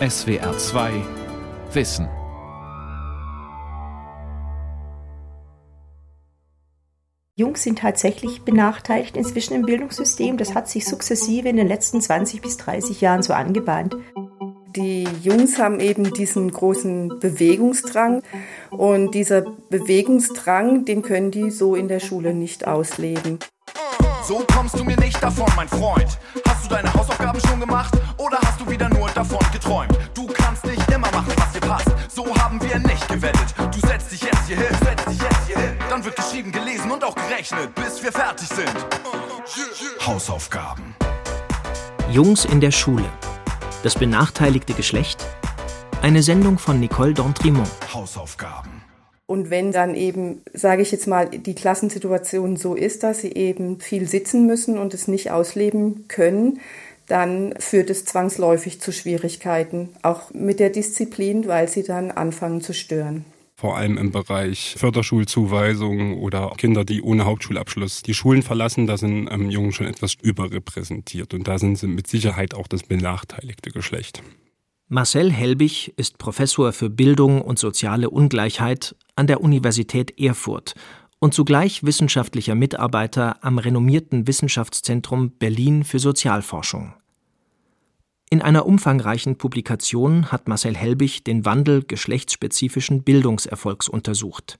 SWR 2 Wissen. Jungs sind tatsächlich benachteiligt inzwischen im Bildungssystem. Das hat sich sukzessive in den letzten 20 bis 30 Jahren so angebahnt. Die Jungs haben eben diesen großen Bewegungsdrang und dieser Bewegungsdrang, den können die so in der Schule nicht ausleben. So kommst du mir nicht davon, mein Freund. Hast du deine Hausaufgaben schon gemacht oder hast du wieder nur davon geträumt? Du kannst nicht immer machen, was dir passt. So haben wir nicht gewettet. Du setzt dich jetzt hier hin, setzt dich jetzt hier hin. Dann wird geschrieben, gelesen und auch gerechnet, bis wir fertig sind. Hausaufgaben. Jungs in der Schule. Das benachteiligte Geschlecht? Eine Sendung von Nicole D'Entremont. Hausaufgaben. Und wenn dann eben, sage ich jetzt mal, die Klassensituation so ist, dass sie eben viel sitzen müssen und es nicht ausleben können, dann führt es zwangsläufig zu Schwierigkeiten, auch mit der Disziplin, weil sie dann anfangen zu stören vor allem im Bereich Förderschulzuweisung oder Kinder, die ohne Hauptschulabschluss die Schulen verlassen, da sind ähm, Jungen schon etwas überrepräsentiert und da sind sie mit Sicherheit auch das benachteiligte Geschlecht. Marcel Helbig ist Professor für Bildung und soziale Ungleichheit an der Universität Erfurt und zugleich wissenschaftlicher Mitarbeiter am renommierten Wissenschaftszentrum Berlin für Sozialforschung. In einer umfangreichen Publikation hat Marcel Helbig den Wandel geschlechtsspezifischen Bildungserfolgs untersucht.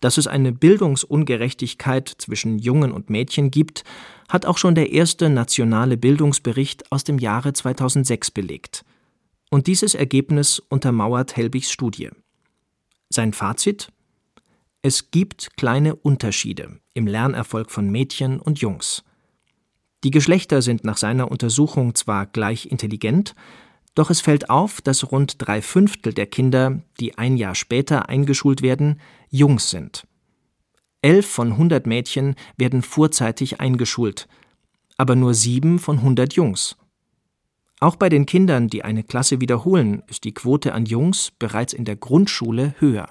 Dass es eine Bildungsungerechtigkeit zwischen Jungen und Mädchen gibt, hat auch schon der erste nationale Bildungsbericht aus dem Jahre 2006 belegt. Und dieses Ergebnis untermauert Helbigs Studie. Sein Fazit? Es gibt kleine Unterschiede im Lernerfolg von Mädchen und Jungs. Die Geschlechter sind nach seiner Untersuchung zwar gleich intelligent, doch es fällt auf, dass rund drei Fünftel der Kinder, die ein Jahr später eingeschult werden, Jungs sind. Elf von 100 Mädchen werden vorzeitig eingeschult, aber nur sieben von 100 Jungs. Auch bei den Kindern, die eine Klasse wiederholen, ist die Quote an Jungs bereits in der Grundschule höher.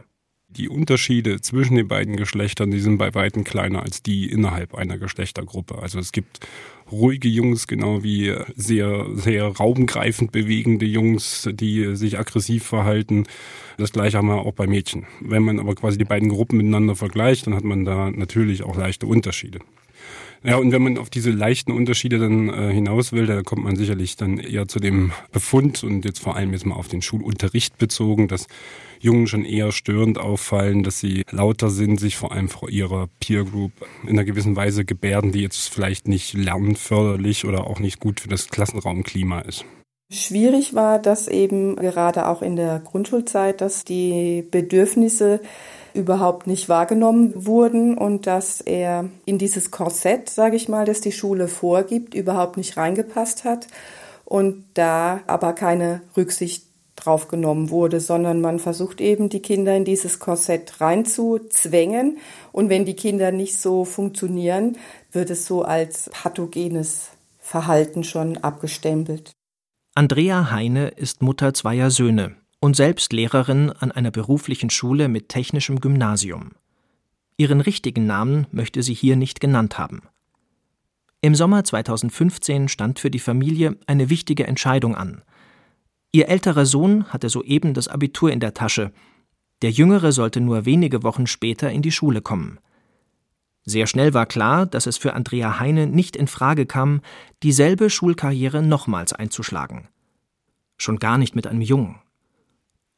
Die Unterschiede zwischen den beiden Geschlechtern, die sind bei weitem kleiner als die innerhalb einer Geschlechtergruppe. Also es gibt ruhige Jungs, genau wie sehr, sehr raumgreifend bewegende Jungs, die sich aggressiv verhalten. Das gleiche haben wir auch bei Mädchen. Wenn man aber quasi die beiden Gruppen miteinander vergleicht, dann hat man da natürlich auch leichte Unterschiede. Ja, und wenn man auf diese leichten Unterschiede dann äh, hinaus will, da kommt man sicherlich dann eher zu dem Befund und jetzt vor allem jetzt mal auf den Schulunterricht bezogen, dass Jungen schon eher störend auffallen, dass sie lauter sind, sich vor allem vor ihrer Peer Group in einer gewissen Weise gebärden, die jetzt vielleicht nicht lernförderlich oder auch nicht gut für das Klassenraumklima ist. Schwierig war das eben gerade auch in der Grundschulzeit, dass die Bedürfnisse überhaupt nicht wahrgenommen wurden und dass er in dieses Korsett, sage ich mal, das die Schule vorgibt, überhaupt nicht reingepasst hat und da aber keine Rücksicht drauf genommen wurde, sondern man versucht eben die Kinder in dieses Korsett reinzuzwängen und wenn die Kinder nicht so funktionieren, wird es so als pathogenes Verhalten schon abgestempelt. Andrea Heine ist Mutter zweier Söhne und selbst Lehrerin an einer beruflichen Schule mit technischem Gymnasium. Ihren richtigen Namen möchte sie hier nicht genannt haben. Im Sommer 2015 stand für die Familie eine wichtige Entscheidung an. Ihr älterer Sohn hatte soeben das Abitur in der Tasche, der jüngere sollte nur wenige Wochen später in die Schule kommen. Sehr schnell war klar, dass es für Andrea Heine nicht in Frage kam, dieselbe Schulkarriere nochmals einzuschlagen. Schon gar nicht mit einem Jungen.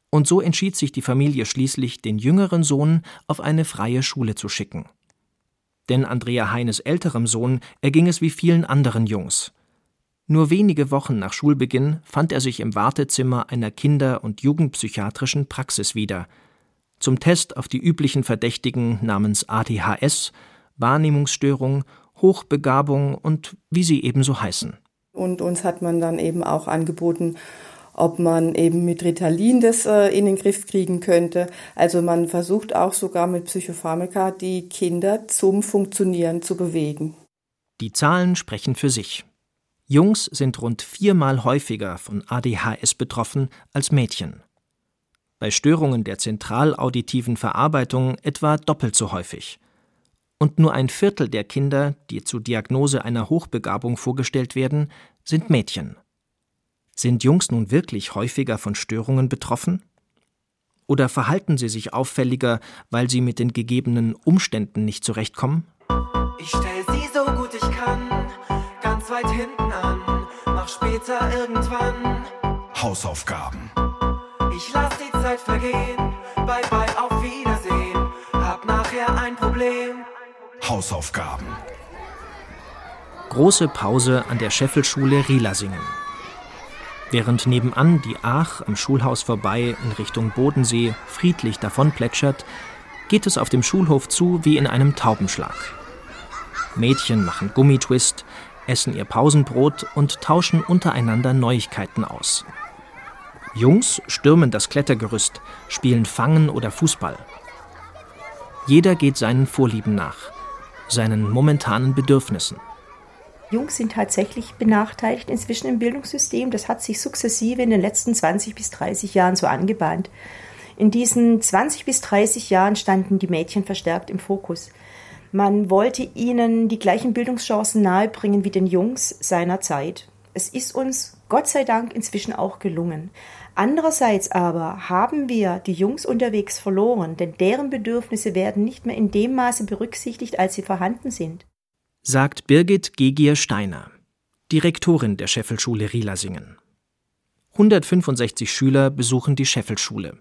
Und so entschied sich die Familie schließlich, den jüngeren Sohn auf eine freie Schule zu schicken. Denn Andrea Heines älterem Sohn erging es wie vielen anderen Jungs. Nur wenige Wochen nach Schulbeginn fand er sich im Wartezimmer einer Kinder- und Jugendpsychiatrischen Praxis wieder. Zum Test auf die üblichen Verdächtigen namens ADHS, Wahrnehmungsstörung, Hochbegabung und wie sie ebenso heißen. Und uns hat man dann eben auch angeboten, ob man eben mit Ritalin das äh, in den Griff kriegen könnte. Also man versucht auch sogar mit Psychopharmaka die Kinder zum Funktionieren zu bewegen. Die Zahlen sprechen für sich. Jungs sind rund viermal häufiger von ADHS betroffen als Mädchen. Bei Störungen der zentralauditiven Verarbeitung etwa doppelt so häufig. Und nur ein Viertel der Kinder, die zur Diagnose einer Hochbegabung vorgestellt werden, sind Mädchen. Sind Jungs nun wirklich häufiger von Störungen betroffen? Oder verhalten sie sich auffälliger, weil sie mit den gegebenen Umständen nicht zurechtkommen? Ich stell sie so gut ich kann, ganz weit hinten an, mach später irgendwann Hausaufgaben. Ich lass die Zeit vergehen, bye bye, auf Wiedersehen, hab nachher ein Problem. Hausaufgaben. Große Pause an der Scheffelschule Rielasingen. Während nebenan die Aach am Schulhaus vorbei in Richtung Bodensee friedlich davonplätschert, geht es auf dem Schulhof zu wie in einem Taubenschlag. Mädchen machen Gummitwist, essen ihr Pausenbrot und tauschen untereinander Neuigkeiten aus. Jungs stürmen das Klettergerüst, spielen Fangen oder Fußball. Jeder geht seinen Vorlieben nach, seinen momentanen Bedürfnissen. Jungs sind tatsächlich benachteiligt inzwischen im Bildungssystem. Das hat sich sukzessive in den letzten 20 bis 30 Jahren so angebahnt. In diesen 20 bis 30 Jahren standen die Mädchen verstärkt im Fokus. Man wollte ihnen die gleichen Bildungschancen nahebringen wie den Jungs seiner Zeit. Es ist uns Gott sei Dank inzwischen auch gelungen. Andererseits aber haben wir die Jungs unterwegs verloren, denn deren Bedürfnisse werden nicht mehr in dem Maße berücksichtigt, als sie vorhanden sind sagt Birgit Gegier-Steiner, Direktorin der Scheffelschule Rielasingen. 165 Schüler besuchen die Scheffelschule.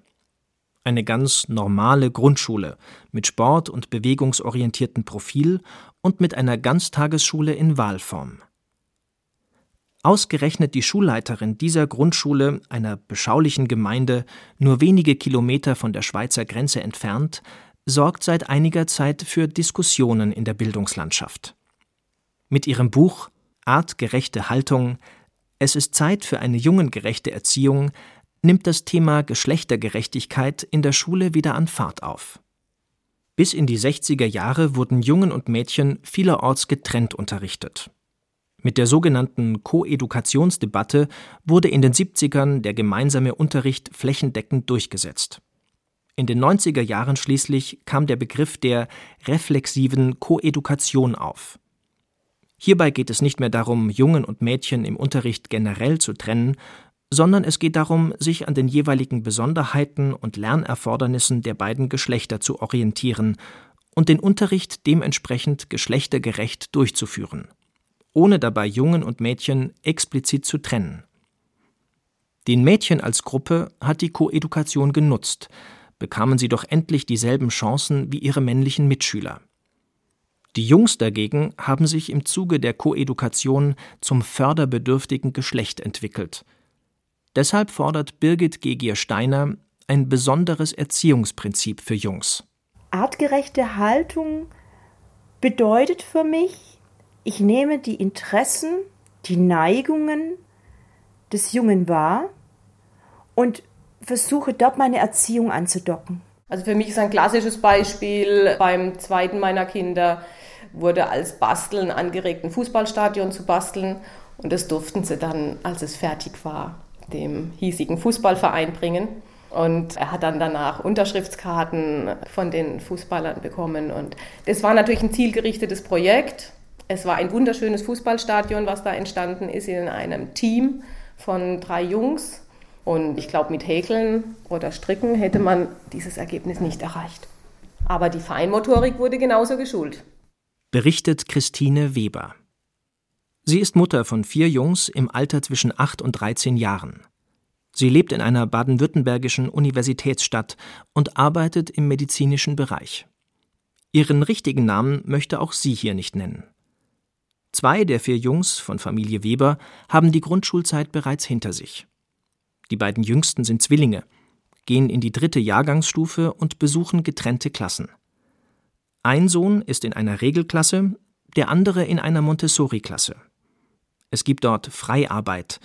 Eine ganz normale Grundschule mit sport- und bewegungsorientierten Profil und mit einer Ganztagesschule in Wahlform. Ausgerechnet die Schulleiterin dieser Grundschule, einer beschaulichen Gemeinde nur wenige Kilometer von der Schweizer Grenze entfernt, sorgt seit einiger Zeit für Diskussionen in der Bildungslandschaft. Mit ihrem Buch Artgerechte Haltung Es ist Zeit für eine jungengerechte Erziehung nimmt das Thema Geschlechtergerechtigkeit in der Schule wieder an Fahrt auf. Bis in die 60er Jahre wurden Jungen und Mädchen vielerorts getrennt unterrichtet. Mit der sogenannten Koedukationsdebatte wurde in den 70ern der gemeinsame Unterricht flächendeckend durchgesetzt. In den 90er Jahren schließlich kam der Begriff der reflexiven Koedukation auf. Hierbei geht es nicht mehr darum, Jungen und Mädchen im Unterricht generell zu trennen, sondern es geht darum, sich an den jeweiligen Besonderheiten und Lernerfordernissen der beiden Geschlechter zu orientieren und den Unterricht dementsprechend geschlechtergerecht durchzuführen, ohne dabei Jungen und Mädchen explizit zu trennen. Den Mädchen als Gruppe hat die Koedukation genutzt, bekamen sie doch endlich dieselben Chancen wie ihre männlichen Mitschüler. Die Jungs dagegen haben sich im Zuge der Koedukation zum förderbedürftigen Geschlecht entwickelt. Deshalb fordert Birgit Gegier-Steiner ein besonderes Erziehungsprinzip für Jungs. Artgerechte Haltung bedeutet für mich, ich nehme die Interessen, die Neigungen des Jungen wahr und versuche dort meine Erziehung anzudocken. Also für mich ist ein klassisches Beispiel beim zweiten meiner Kinder wurde als Basteln angeregt, ein Fußballstadion zu basteln. Und das durften sie dann, als es fertig war, dem hiesigen Fußballverein bringen. Und er hat dann danach Unterschriftskarten von den Fußballern bekommen. Und das war natürlich ein zielgerichtetes Projekt. Es war ein wunderschönes Fußballstadion, was da entstanden ist, in einem Team von drei Jungs. Und ich glaube, mit Häkeln oder Stricken hätte man dieses Ergebnis nicht erreicht. Aber die Feinmotorik wurde genauso geschult berichtet Christine Weber. Sie ist Mutter von vier Jungs im Alter zwischen acht und 13 Jahren. Sie lebt in einer baden-württembergischen Universitätsstadt und arbeitet im medizinischen Bereich. Ihren richtigen Namen möchte auch sie hier nicht nennen. Zwei der vier Jungs von Familie Weber haben die Grundschulzeit bereits hinter sich. Die beiden jüngsten sind Zwillinge, gehen in die dritte Jahrgangsstufe und besuchen getrennte Klassen. Ein Sohn ist in einer Regelklasse, der andere in einer Montessori-Klasse. Es gibt dort Freiarbeit,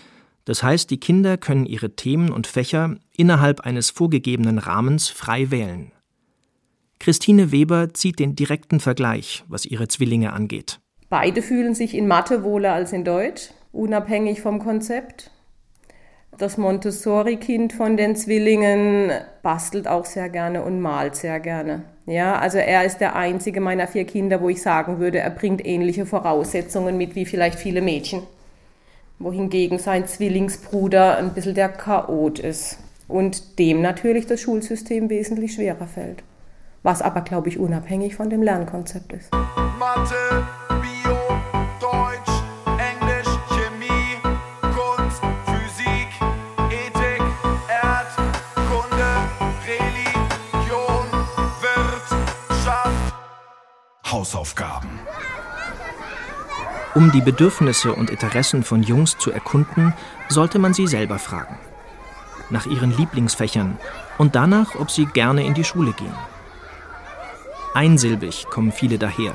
das heißt, die Kinder können ihre Themen und Fächer innerhalb eines vorgegebenen Rahmens frei wählen. Christine Weber zieht den direkten Vergleich, was ihre Zwillinge angeht. Beide fühlen sich in Mathe wohler als in Deutsch, unabhängig vom Konzept. Das Montessori-Kind von den Zwillingen bastelt auch sehr gerne und malt sehr gerne. Ja, also er ist der einzige meiner vier Kinder, wo ich sagen würde, er bringt ähnliche Voraussetzungen mit wie vielleicht viele Mädchen. wohingegen sein Zwillingsbruder ein bisschen der Chaot ist und dem natürlich das Schulsystem wesentlich schwerer fällt. Was aber, glaube ich, unabhängig von dem Lernkonzept ist. Mathe, Hausaufgaben. Um die Bedürfnisse und Interessen von Jungs zu erkunden, sollte man sie selber fragen. Nach ihren Lieblingsfächern und danach, ob sie gerne in die Schule gehen. Einsilbig kommen viele daher,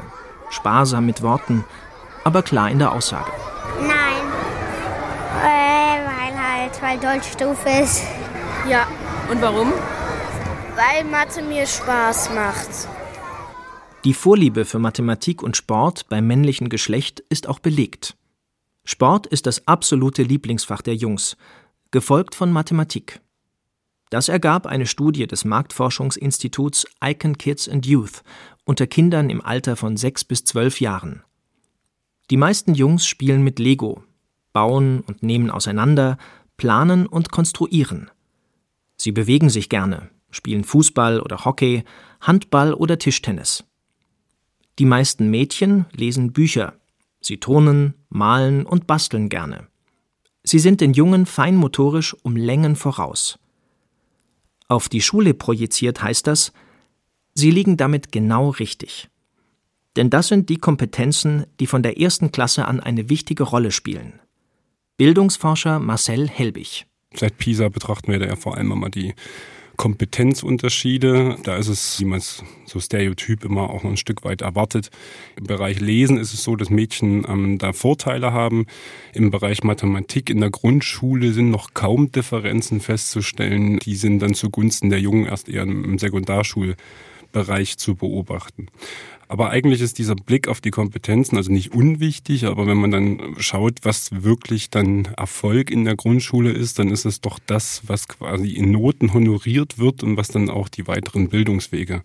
sparsam mit Worten, aber klar in der Aussage. Nein. Äh, weil halt, weil Deutsch doof ist. Ja. Und warum? Weil Mathe mir Spaß macht. Die Vorliebe für Mathematik und Sport beim männlichen Geschlecht ist auch belegt. Sport ist das absolute Lieblingsfach der Jungs, gefolgt von Mathematik. Das ergab eine Studie des Marktforschungsinstituts Icon Kids and Youth unter Kindern im Alter von sechs bis zwölf Jahren. Die meisten Jungs spielen mit Lego, bauen und nehmen auseinander, planen und konstruieren. Sie bewegen sich gerne, spielen Fußball oder Hockey, Handball oder Tischtennis. Die meisten Mädchen lesen Bücher. Sie turnen, malen und basteln gerne. Sie sind den Jungen feinmotorisch um Längen voraus. Auf die Schule projiziert heißt das, sie liegen damit genau richtig. Denn das sind die Kompetenzen, die von der ersten Klasse an eine wichtige Rolle spielen. Bildungsforscher Marcel Helbig. Seit PISA betrachten wir da ja vor allem immer die Kompetenzunterschiede. Da ist es, wie man es so stereotyp immer auch noch ein Stück weit erwartet. Im Bereich Lesen ist es so, dass Mädchen ähm, da Vorteile haben. Im Bereich Mathematik in der Grundschule sind noch kaum Differenzen festzustellen. Die sind dann zugunsten der Jungen erst eher im Sekundarschulbereich zu beobachten. Aber eigentlich ist dieser Blick auf die Kompetenzen also nicht unwichtig, aber wenn man dann schaut, was wirklich dann Erfolg in der Grundschule ist, dann ist es doch das, was quasi in Noten honoriert wird und was dann auch die weiteren Bildungswege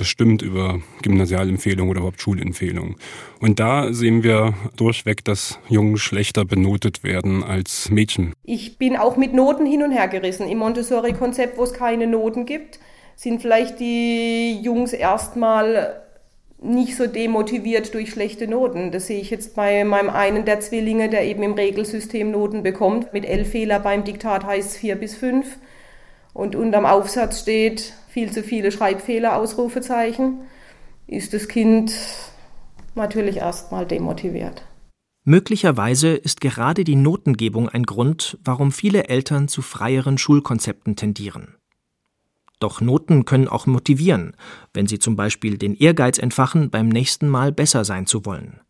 bestimmt über Gymnasialempfehlungen oder überhaupt Schulempfehlungen. Und da sehen wir durchweg, dass Jungen schlechter benotet werden als Mädchen. Ich bin auch mit Noten hin und her gerissen. Im Montessori-Konzept, wo es keine Noten gibt, sind vielleicht die Jungs erstmal nicht so demotiviert durch schlechte Noten. Das sehe ich jetzt bei meinem einen der Zwillinge, der eben im Regelsystem Noten bekommt. Mit elf Fehler beim Diktat heißt es vier bis fünf. Und unterm Aufsatz steht viel zu viele Schreibfehler, Ausrufezeichen. Ist das Kind natürlich erstmal demotiviert. Möglicherweise ist gerade die Notengebung ein Grund, warum viele Eltern zu freieren Schulkonzepten tendieren. Doch Noten können auch motivieren, wenn sie zum Beispiel den Ehrgeiz entfachen, beim nächsten Mal besser sein zu wollen.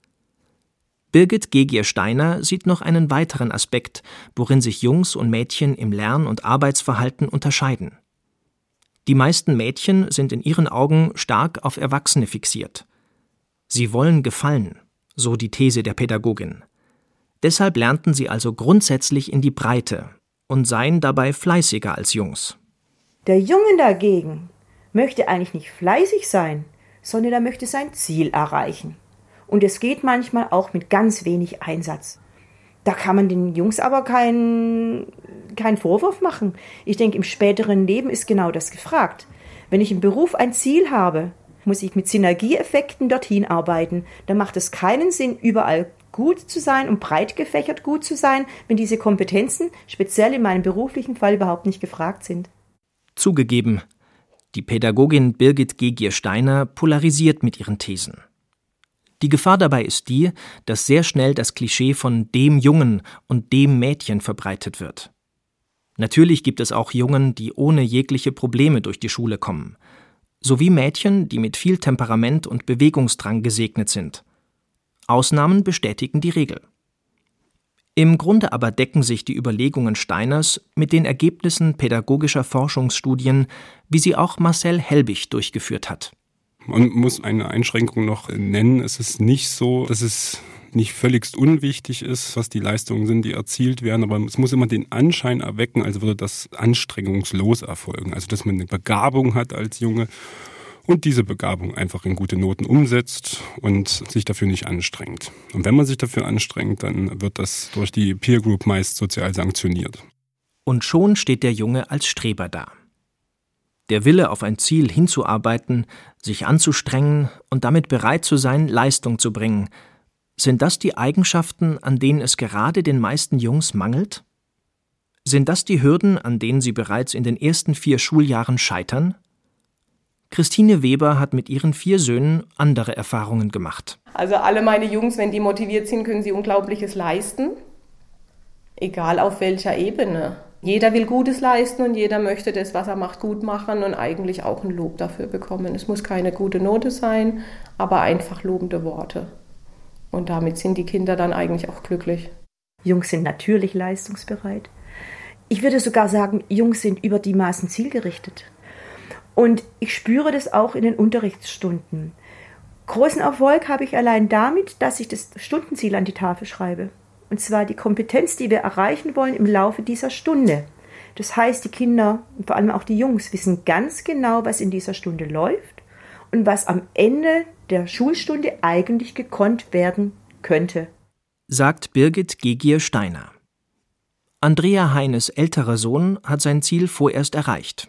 Birgit Gegier-Steiner sieht noch einen weiteren Aspekt, worin sich Jungs und Mädchen im Lern- und Arbeitsverhalten unterscheiden. Die meisten Mädchen sind in ihren Augen stark auf Erwachsene fixiert. Sie wollen gefallen, so die These der Pädagogin. Deshalb lernten sie also grundsätzlich in die Breite und seien dabei fleißiger als Jungs. Der Junge dagegen möchte eigentlich nicht fleißig sein, sondern er möchte sein Ziel erreichen. Und es geht manchmal auch mit ganz wenig Einsatz. Da kann man den Jungs aber keinen keinen Vorwurf machen. Ich denke, im späteren Leben ist genau das gefragt. Wenn ich im Beruf ein Ziel habe, muss ich mit Synergieeffekten dorthin arbeiten. Dann macht es keinen Sinn, überall gut zu sein und breit gefächert gut zu sein, wenn diese Kompetenzen, speziell in meinem beruflichen Fall, überhaupt nicht gefragt sind. Zugegeben, die Pädagogin Birgit Gegier-Steiner polarisiert mit ihren Thesen. Die Gefahr dabei ist die, dass sehr schnell das Klischee von dem Jungen und dem Mädchen verbreitet wird. Natürlich gibt es auch Jungen, die ohne jegliche Probleme durch die Schule kommen, sowie Mädchen, die mit viel Temperament und Bewegungsdrang gesegnet sind. Ausnahmen bestätigen die Regel. Im Grunde aber decken sich die Überlegungen Steiners mit den Ergebnissen pädagogischer Forschungsstudien, wie sie auch Marcel Helbig durchgeführt hat. Man muss eine Einschränkung noch nennen. Es ist nicht so, dass es nicht völligst unwichtig ist, was die Leistungen sind, die erzielt werden, aber es muss immer den Anschein erwecken, als würde das anstrengungslos erfolgen. Also dass man eine Begabung hat als Junge und diese Begabung einfach in gute Noten umsetzt und sich dafür nicht anstrengt. Und wenn man sich dafür anstrengt, dann wird das durch die Peer Group meist sozial sanktioniert. Und schon steht der Junge als Streber da. Der Wille, auf ein Ziel hinzuarbeiten, sich anzustrengen und damit bereit zu sein, Leistung zu bringen, sind das die Eigenschaften, an denen es gerade den meisten Jungs mangelt? Sind das die Hürden, an denen sie bereits in den ersten vier Schuljahren scheitern? Christine Weber hat mit ihren vier Söhnen andere Erfahrungen gemacht. Also alle meine Jungs, wenn die motiviert sind, können sie Unglaubliches leisten. Egal auf welcher Ebene. Jeder will Gutes leisten und jeder möchte das, was er macht, gut machen und eigentlich auch ein Lob dafür bekommen. Es muss keine gute Note sein, aber einfach lobende Worte. Und damit sind die Kinder dann eigentlich auch glücklich. Jungs sind natürlich leistungsbereit. Ich würde sogar sagen, Jungs sind über die Maßen zielgerichtet. Und ich spüre das auch in den Unterrichtsstunden. Großen Erfolg habe ich allein damit, dass ich das Stundenziel an die Tafel schreibe. Und zwar die Kompetenz, die wir erreichen wollen im Laufe dieser Stunde. Das heißt, die Kinder, vor allem auch die Jungs, wissen ganz genau, was in dieser Stunde läuft und was am Ende der Schulstunde eigentlich gekonnt werden könnte. Sagt Birgit Gegier-Steiner. Andrea Heines älterer Sohn hat sein Ziel vorerst erreicht.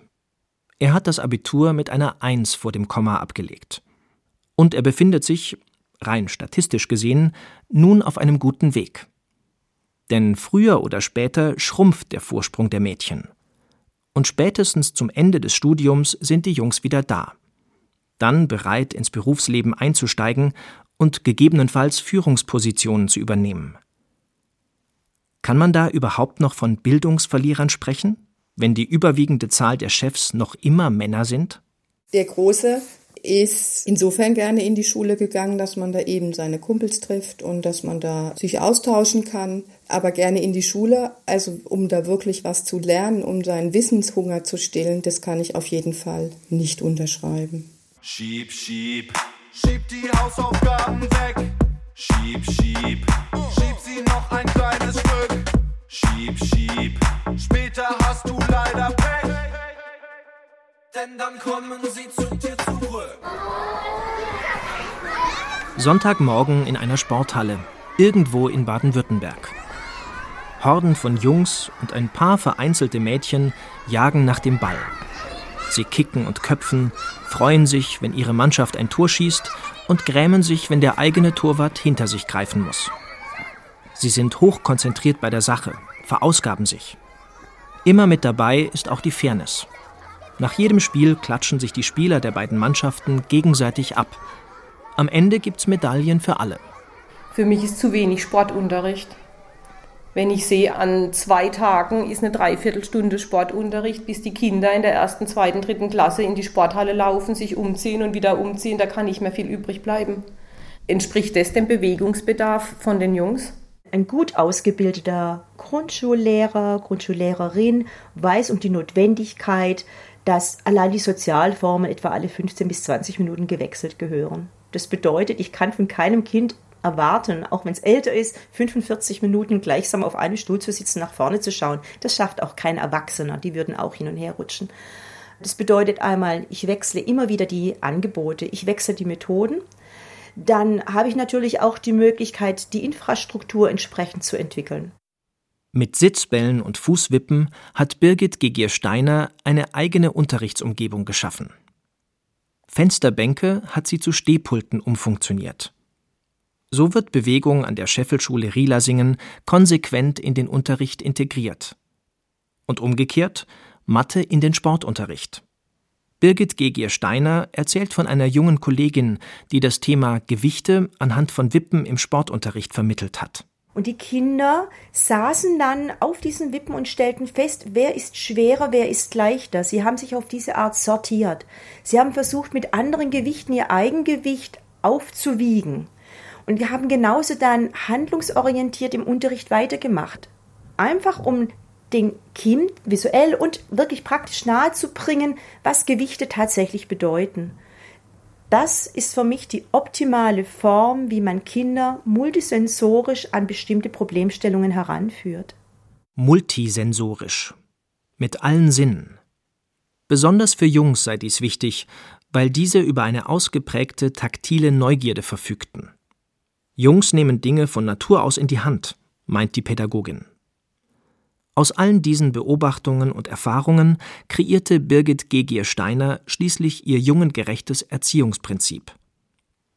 Er hat das Abitur mit einer Eins vor dem Komma abgelegt. Und er befindet sich, rein statistisch gesehen, nun auf einem guten Weg. Denn früher oder später schrumpft der Vorsprung der Mädchen. Und spätestens zum Ende des Studiums sind die Jungs wieder da. Dann bereit, ins Berufsleben einzusteigen und gegebenenfalls Führungspositionen zu übernehmen. Kann man da überhaupt noch von Bildungsverlierern sprechen? Wenn die überwiegende Zahl der Chefs noch immer Männer sind? Der Große ist insofern gerne in die Schule gegangen, dass man da eben seine Kumpels trifft und dass man da sich austauschen kann, aber gerne in die Schule, also um da wirklich was zu lernen, um seinen Wissenshunger zu stillen, das kann ich auf jeden Fall nicht unterschreiben. Schieb, schieb, schieb die Hausaufgaben weg. Schieb, schieb, schieb sie noch ein kleines Stück. Schieb, schieb, später hast du leider Pech. Denn dann kommen sie zu dir zurück. Sonntagmorgen in einer Sporthalle, irgendwo in Baden-Württemberg. Horden von Jungs und ein paar vereinzelte Mädchen jagen nach dem Ball. Sie kicken und köpfen, freuen sich, wenn ihre Mannschaft ein Tor schießt und grämen sich, wenn der eigene Torwart hinter sich greifen muss. Sie sind hochkonzentriert bei der Sache, verausgaben sich. Immer mit dabei ist auch die Fairness. Nach jedem Spiel klatschen sich die Spieler der beiden Mannschaften gegenseitig ab. Am Ende gibt's Medaillen für alle. Für mich ist zu wenig Sportunterricht. Wenn ich sehe, an zwei Tagen ist eine Dreiviertelstunde Sportunterricht, bis die Kinder in der ersten, zweiten, dritten Klasse in die Sporthalle laufen, sich umziehen und wieder umziehen, da kann nicht mehr viel übrig bleiben. Entspricht das dem Bewegungsbedarf von den Jungs? Ein gut ausgebildeter Grundschullehrer, Grundschullehrerin weiß um die Notwendigkeit, dass allein die Sozialformen etwa alle 15 bis 20 Minuten gewechselt gehören. Das bedeutet, ich kann von keinem Kind erwarten, auch wenn es älter ist, 45 Minuten gleichsam auf einem Stuhl zu sitzen, nach vorne zu schauen. Das schafft auch kein Erwachsener. Die würden auch hin und her rutschen. Das bedeutet einmal, ich wechsle immer wieder die Angebote, ich wechsle die Methoden dann habe ich natürlich auch die Möglichkeit, die Infrastruktur entsprechend zu entwickeln. Mit Sitzbällen und Fußwippen hat Birgit Gegier-Steiner eine eigene Unterrichtsumgebung geschaffen. Fensterbänke hat sie zu Stehpulten umfunktioniert. So wird Bewegung an der Scheffelschule Rielasingen konsequent in den Unterricht integriert. Und umgekehrt Mathe in den Sportunterricht. Birgit Gegier-Steiner erzählt von einer jungen Kollegin, die das Thema Gewichte anhand von Wippen im Sportunterricht vermittelt hat. Und die Kinder saßen dann auf diesen Wippen und stellten fest, wer ist schwerer, wer ist leichter. Sie haben sich auf diese Art sortiert. Sie haben versucht, mit anderen Gewichten ihr Eigengewicht aufzuwiegen. Und wir haben genauso dann handlungsorientiert im Unterricht weitergemacht. Einfach um dem Kind visuell und wirklich praktisch nahezubringen, was Gewichte tatsächlich bedeuten. Das ist für mich die optimale Form, wie man Kinder multisensorisch an bestimmte Problemstellungen heranführt. Multisensorisch. Mit allen Sinnen. Besonders für Jungs sei dies wichtig, weil diese über eine ausgeprägte taktile Neugierde verfügten. Jungs nehmen Dinge von Natur aus in die Hand, meint die Pädagogin. Aus allen diesen Beobachtungen und Erfahrungen kreierte Birgit Gegier Steiner schließlich ihr jungengerechtes Erziehungsprinzip.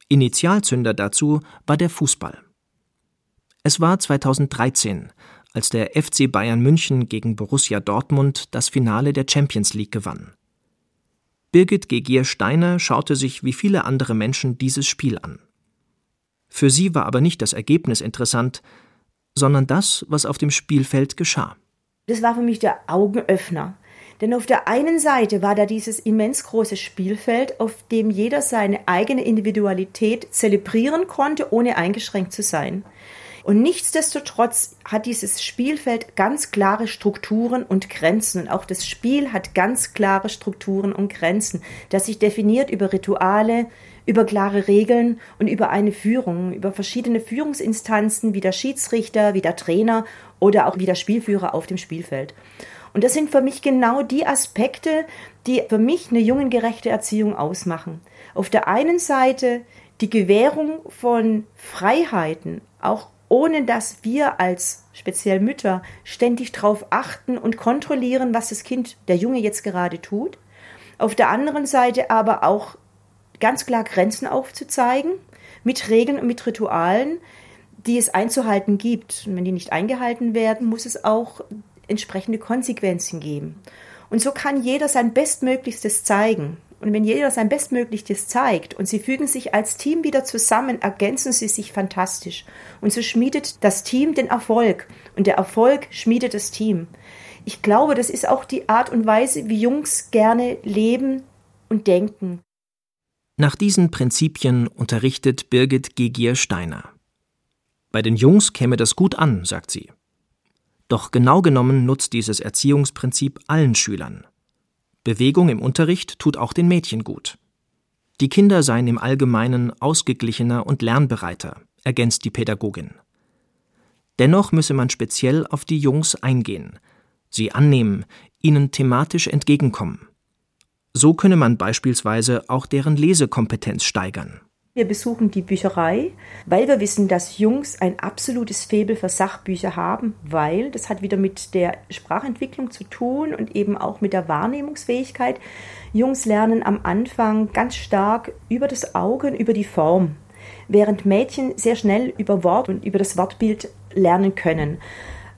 Initialzünder dazu war der Fußball. Es war 2013, als der FC Bayern München gegen Borussia Dortmund das Finale der Champions League gewann. Birgit Gegier Steiner schaute sich wie viele andere Menschen dieses Spiel an. Für sie war aber nicht das Ergebnis interessant, sondern das, was auf dem Spielfeld geschah. Das war für mich der Augenöffner. Denn auf der einen Seite war da dieses immens große Spielfeld, auf dem jeder seine eigene Individualität zelebrieren konnte, ohne eingeschränkt zu sein. Und nichtsdestotrotz hat dieses Spielfeld ganz klare Strukturen und Grenzen. Und auch das Spiel hat ganz klare Strukturen und Grenzen, das sich definiert über Rituale, über klare Regeln und über eine Führung, über verschiedene Führungsinstanzen wie der Schiedsrichter, wie der Trainer oder auch wie der Spielführer auf dem Spielfeld. Und das sind für mich genau die Aspekte, die für mich eine jungengerechte Erziehung ausmachen. Auf der einen Seite die Gewährung von Freiheiten, auch ohne dass wir als speziell Mütter ständig darauf achten und kontrollieren, was das Kind, der Junge jetzt gerade tut. Auf der anderen Seite aber auch ganz klar Grenzen aufzuzeigen, mit Regeln und mit Ritualen, die es einzuhalten gibt. Und wenn die nicht eingehalten werden, muss es auch entsprechende Konsequenzen geben. Und so kann jeder sein Bestmöglichstes zeigen. Und wenn jeder sein Bestmöglichstes zeigt und sie fügen sich als Team wieder zusammen, ergänzen sie sich fantastisch. Und so schmiedet das Team den Erfolg und der Erfolg schmiedet das Team. Ich glaube, das ist auch die Art und Weise, wie Jungs gerne leben und denken. Nach diesen Prinzipien unterrichtet Birgit Gegier Steiner. Bei den Jungs käme das gut an, sagt sie. Doch genau genommen nutzt dieses Erziehungsprinzip allen Schülern. Bewegung im Unterricht tut auch den Mädchen gut. Die Kinder seien im Allgemeinen ausgeglichener und lernbereiter, ergänzt die Pädagogin. Dennoch müsse man speziell auf die Jungs eingehen, sie annehmen, ihnen thematisch entgegenkommen. So könne man beispielsweise auch deren Lesekompetenz steigern. Wir besuchen die Bücherei, weil wir wissen, dass Jungs ein absolutes Faible für Sachbücher haben, weil das hat wieder mit der Sprachentwicklung zu tun und eben auch mit der Wahrnehmungsfähigkeit. Jungs lernen am Anfang ganz stark über das Auge und über die Form, während Mädchen sehr schnell über Wort und über das Wortbild lernen können.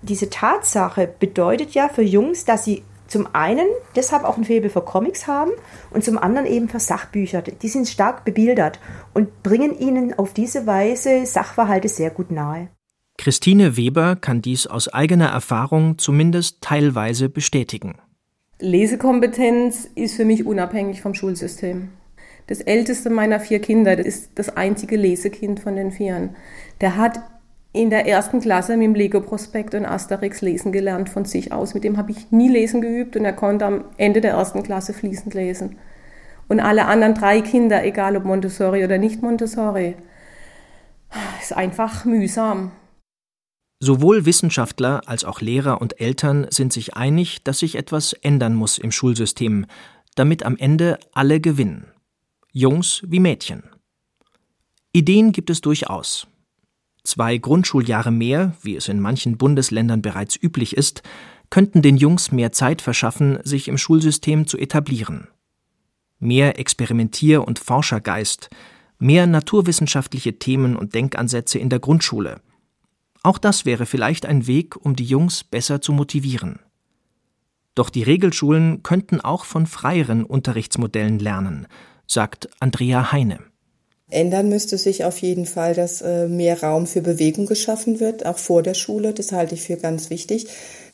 Diese Tatsache bedeutet ja für Jungs, dass sie zum einen deshalb auch ein Faible für Comics haben und zum anderen eben für Sachbücher. Die sind stark bebildert und bringen ihnen auf diese Weise Sachverhalte sehr gut nahe. Christine Weber kann dies aus eigener Erfahrung zumindest teilweise bestätigen. Lesekompetenz ist für mich unabhängig vom Schulsystem. Das älteste meiner vier Kinder, das ist das einzige Lesekind von den Vieren. Der hat in der ersten Klasse mit dem Lego-Prospekt und Asterix lesen gelernt von sich aus. Mit dem habe ich nie lesen geübt und er konnte am Ende der ersten Klasse fließend lesen. Und alle anderen drei Kinder, egal ob Montessori oder nicht Montessori, ist einfach mühsam. Sowohl Wissenschaftler als auch Lehrer und Eltern sind sich einig, dass sich etwas ändern muss im Schulsystem, damit am Ende alle gewinnen. Jungs wie Mädchen. Ideen gibt es durchaus. Zwei Grundschuljahre mehr, wie es in manchen Bundesländern bereits üblich ist, könnten den Jungs mehr Zeit verschaffen, sich im Schulsystem zu etablieren. Mehr Experimentier- und Forschergeist, mehr naturwissenschaftliche Themen und Denkansätze in der Grundschule. Auch das wäre vielleicht ein Weg, um die Jungs besser zu motivieren. Doch die Regelschulen könnten auch von freieren Unterrichtsmodellen lernen, sagt Andrea Heine. Ändern müsste sich auf jeden Fall, dass äh, mehr Raum für Bewegung geschaffen wird, auch vor der Schule. Das halte ich für ganz wichtig.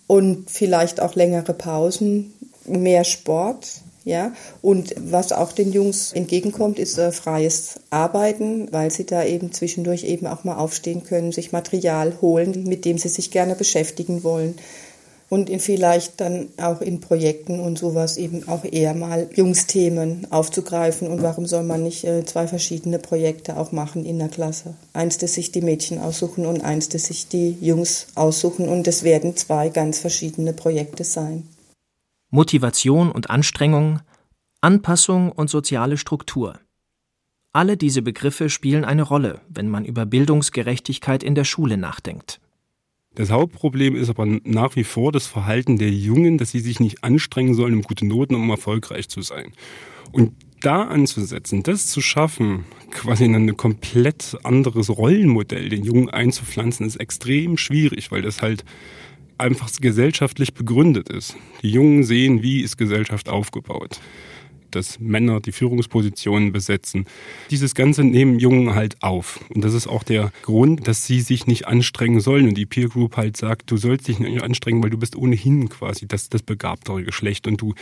Und vielleicht auch längere Pausen, mehr Sport. Ja, und was auch den Jungs entgegenkommt, ist äh, freies Arbeiten, weil sie da eben zwischendurch eben auch mal aufstehen können, sich Material holen, mit dem sie sich gerne beschäftigen wollen und in vielleicht dann auch in Projekten und sowas eben auch eher mal Jungsthemen aufzugreifen. Und warum soll man nicht äh, zwei verschiedene Projekte auch machen in der Klasse? Eins, das sich die Mädchen aussuchen und eins, das sich die Jungs aussuchen. Und es werden zwei ganz verschiedene Projekte sein. Motivation und Anstrengung, Anpassung und soziale Struktur. Alle diese Begriffe spielen eine Rolle, wenn man über Bildungsgerechtigkeit in der Schule nachdenkt. Das Hauptproblem ist aber nach wie vor das Verhalten der Jungen, dass sie sich nicht anstrengen sollen, um gute Noten, um erfolgreich zu sein. Und da anzusetzen, das zu schaffen, quasi in ein komplett anderes Rollenmodell den Jungen einzupflanzen, ist extrem schwierig, weil das halt einfach gesellschaftlich begründet ist. Die Jungen sehen, wie ist Gesellschaft aufgebaut dass Männer die Führungspositionen besetzen. Dieses Ganze nehmen Jungen halt auf. Und das ist auch der Grund, dass sie sich nicht anstrengen sollen. Und die Peer Group halt sagt, du sollst dich nicht anstrengen, weil du bist ohnehin quasi das, das begabtere Geschlecht. Und du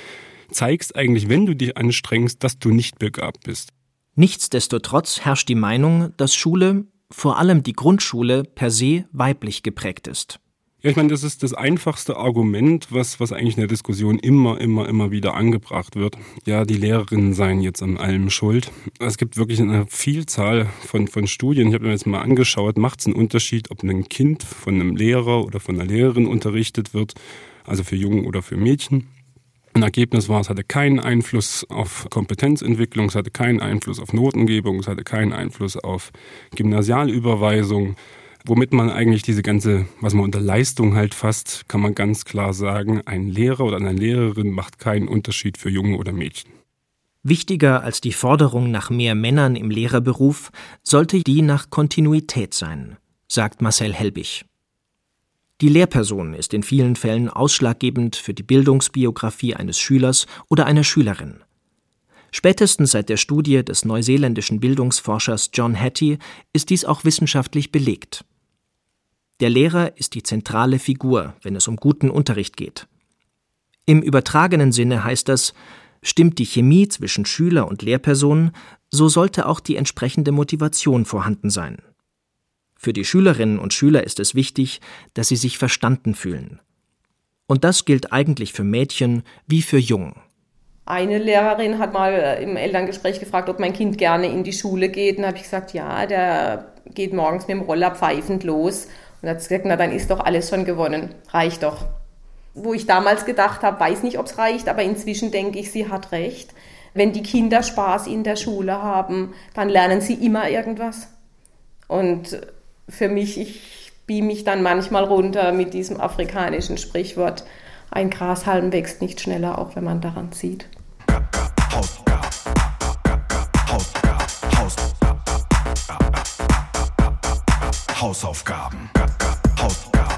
zeigst eigentlich, wenn du dich anstrengst, dass du nicht begabt bist. Nichtsdestotrotz herrscht die Meinung, dass Schule, vor allem die Grundschule, per se weiblich geprägt ist. Ja, ich meine, das ist das einfachste Argument, was, was eigentlich in der Diskussion immer, immer, immer wieder angebracht wird. Ja, die Lehrerinnen seien jetzt an allem schuld. Es gibt wirklich eine Vielzahl von, von Studien. Ich habe mir jetzt mal angeschaut, macht es einen Unterschied, ob ein Kind von einem Lehrer oder von einer Lehrerin unterrichtet wird, also für Jungen oder für Mädchen. Ein Ergebnis war, es hatte keinen Einfluss auf Kompetenzentwicklung, es hatte keinen Einfluss auf Notengebung, es hatte keinen Einfluss auf Gymnasialüberweisung. Womit man eigentlich diese ganze, was man unter Leistung halt fasst, kann man ganz klar sagen, ein Lehrer oder eine Lehrerin macht keinen Unterschied für Junge oder Mädchen. Wichtiger als die Forderung nach mehr Männern im Lehrerberuf sollte die nach Kontinuität sein, sagt Marcel Helbig. Die Lehrperson ist in vielen Fällen ausschlaggebend für die Bildungsbiografie eines Schülers oder einer Schülerin. Spätestens seit der Studie des neuseeländischen Bildungsforschers John Hattie ist dies auch wissenschaftlich belegt. Der Lehrer ist die zentrale Figur, wenn es um guten Unterricht geht. Im übertragenen Sinne heißt das, stimmt die Chemie zwischen Schüler und Lehrperson, so sollte auch die entsprechende Motivation vorhanden sein. Für die Schülerinnen und Schüler ist es wichtig, dass sie sich verstanden fühlen. Und das gilt eigentlich für Mädchen wie für Jungen. Eine Lehrerin hat mal im Elterngespräch gefragt, ob mein Kind gerne in die Schule geht. Und habe ich gesagt, ja, der geht morgens mit dem Roller pfeifend los. Und hat gesagt, na dann ist doch alles schon gewonnen. Reicht doch. Wo ich damals gedacht habe, weiß nicht, ob es reicht, aber inzwischen denke ich, sie hat recht. Wenn die Kinder Spaß in der Schule haben, dann lernen sie immer irgendwas. Und für mich, ich beam mich dann manchmal runter mit diesem afrikanischen Sprichwort, ein Grashalm wächst nicht schneller, auch wenn man daran zieht. Hausaufgaben. Hausaufgaben.